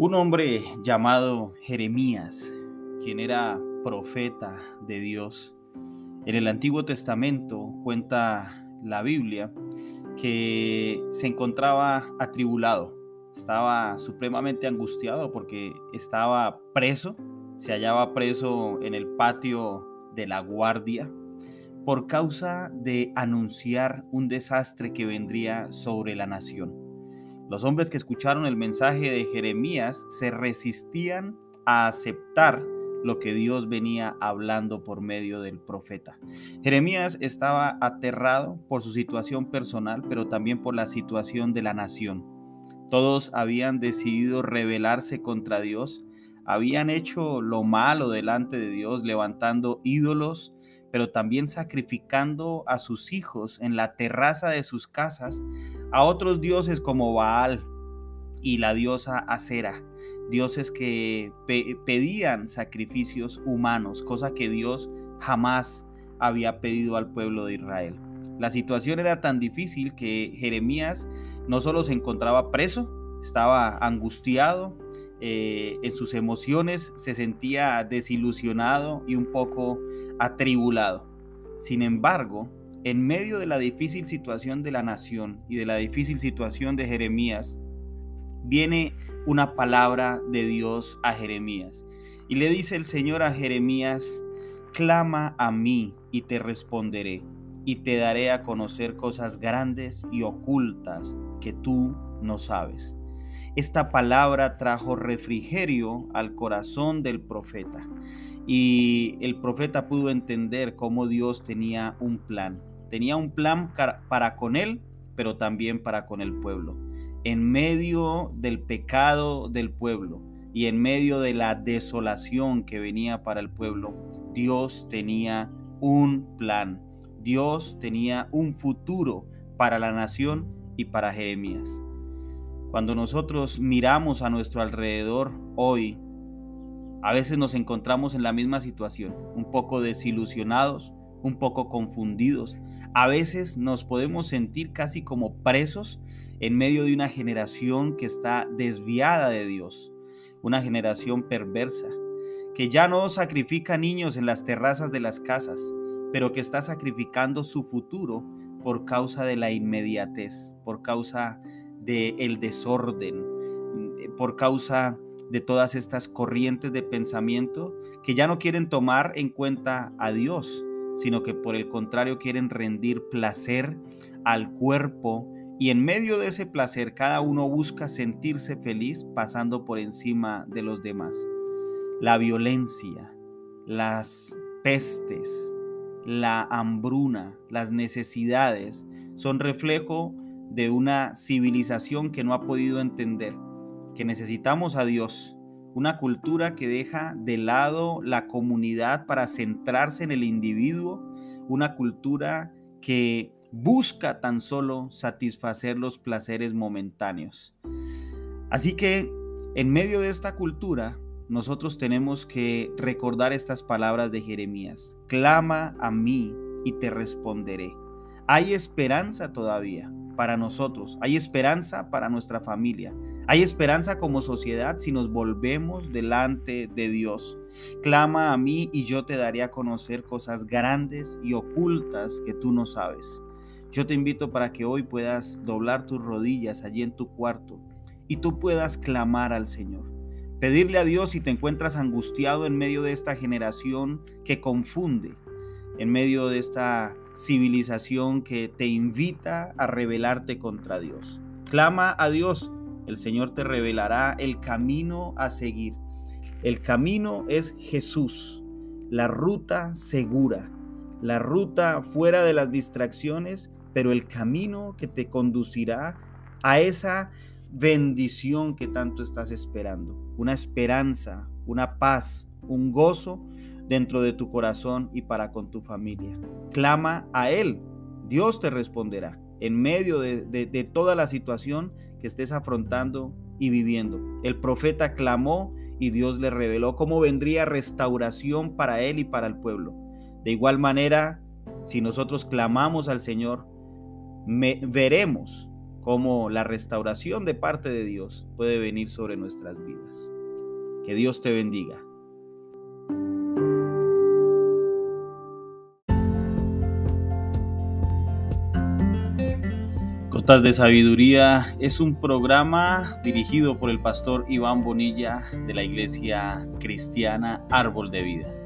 Un hombre llamado Jeremías, quien era profeta de Dios, en el Antiguo Testamento cuenta la Biblia que se encontraba atribulado, estaba supremamente angustiado porque estaba preso, se hallaba preso en el patio de la guardia por causa de anunciar un desastre que vendría sobre la nación. Los hombres que escucharon el mensaje de Jeremías se resistían a aceptar lo que Dios venía hablando por medio del profeta. Jeremías estaba aterrado por su situación personal, pero también por la situación de la nación. Todos habían decidido rebelarse contra Dios, habían hecho lo malo delante de Dios, levantando ídolos, pero también sacrificando a sus hijos en la terraza de sus casas a otros dioses como Baal y la diosa Acera, dioses que pedían sacrificios humanos, cosa que Dios jamás había pedido al pueblo de Israel. La situación era tan difícil que Jeremías no solo se encontraba preso, estaba angustiado, eh, en sus emociones se sentía desilusionado y un poco atribulado. Sin embargo, en medio de la difícil situación de la nación y de la difícil situación de Jeremías, viene una palabra de Dios a Jeremías. Y le dice el Señor a Jeremías, clama a mí y te responderé, y te daré a conocer cosas grandes y ocultas que tú no sabes. Esta palabra trajo refrigerio al corazón del profeta y el profeta pudo entender cómo Dios tenía un plan. Tenía un plan para con él, pero también para con el pueblo. En medio del pecado del pueblo y en medio de la desolación que venía para el pueblo, Dios tenía un plan. Dios tenía un futuro para la nación y para Jeremías. Cuando nosotros miramos a nuestro alrededor hoy, a veces nos encontramos en la misma situación, un poco desilusionados, un poco confundidos, a veces nos podemos sentir casi como presos en medio de una generación que está desviada de Dios, una generación perversa, que ya no sacrifica niños en las terrazas de las casas, pero que está sacrificando su futuro por causa de la inmediatez, por causa del desorden, por causa de todas estas corrientes de pensamiento que ya no quieren tomar en cuenta a Dios, sino que por el contrario quieren rendir placer al cuerpo y en medio de ese placer cada uno busca sentirse feliz pasando por encima de los demás. La violencia, las pestes, la hambruna, las necesidades son reflejo de una civilización que no ha podido entender que necesitamos a Dios una cultura que deja de lado la comunidad para centrarse en el individuo, una cultura que busca tan solo satisfacer los placeres momentáneos. Así que en medio de esta cultura, nosotros tenemos que recordar estas palabras de Jeremías. Clama a mí y te responderé. Hay esperanza todavía para nosotros, hay esperanza para nuestra familia, hay esperanza como sociedad si nos volvemos delante de Dios. Clama a mí y yo te daré a conocer cosas grandes y ocultas que tú no sabes. Yo te invito para que hoy puedas doblar tus rodillas allí en tu cuarto y tú puedas clamar al Señor. Pedirle a Dios si te encuentras angustiado en medio de esta generación que confunde, en medio de esta civilización que te invita a rebelarte contra Dios. Clama a Dios el Señor te revelará el camino a seguir. El camino es Jesús, la ruta segura, la ruta fuera de las distracciones, pero el camino que te conducirá a esa bendición que tanto estás esperando, una esperanza, una paz, un gozo dentro de tu corazón y para con tu familia. Clama a Él, Dios te responderá en medio de, de toda la situación que estés afrontando y viviendo. El profeta clamó y Dios le reveló cómo vendría restauración para él y para el pueblo. De igual manera, si nosotros clamamos al Señor, veremos cómo la restauración de parte de Dios puede venir sobre nuestras vidas. Que Dios te bendiga. De Sabiduría es un programa dirigido por el pastor Iván Bonilla de la Iglesia Cristiana Árbol de Vida.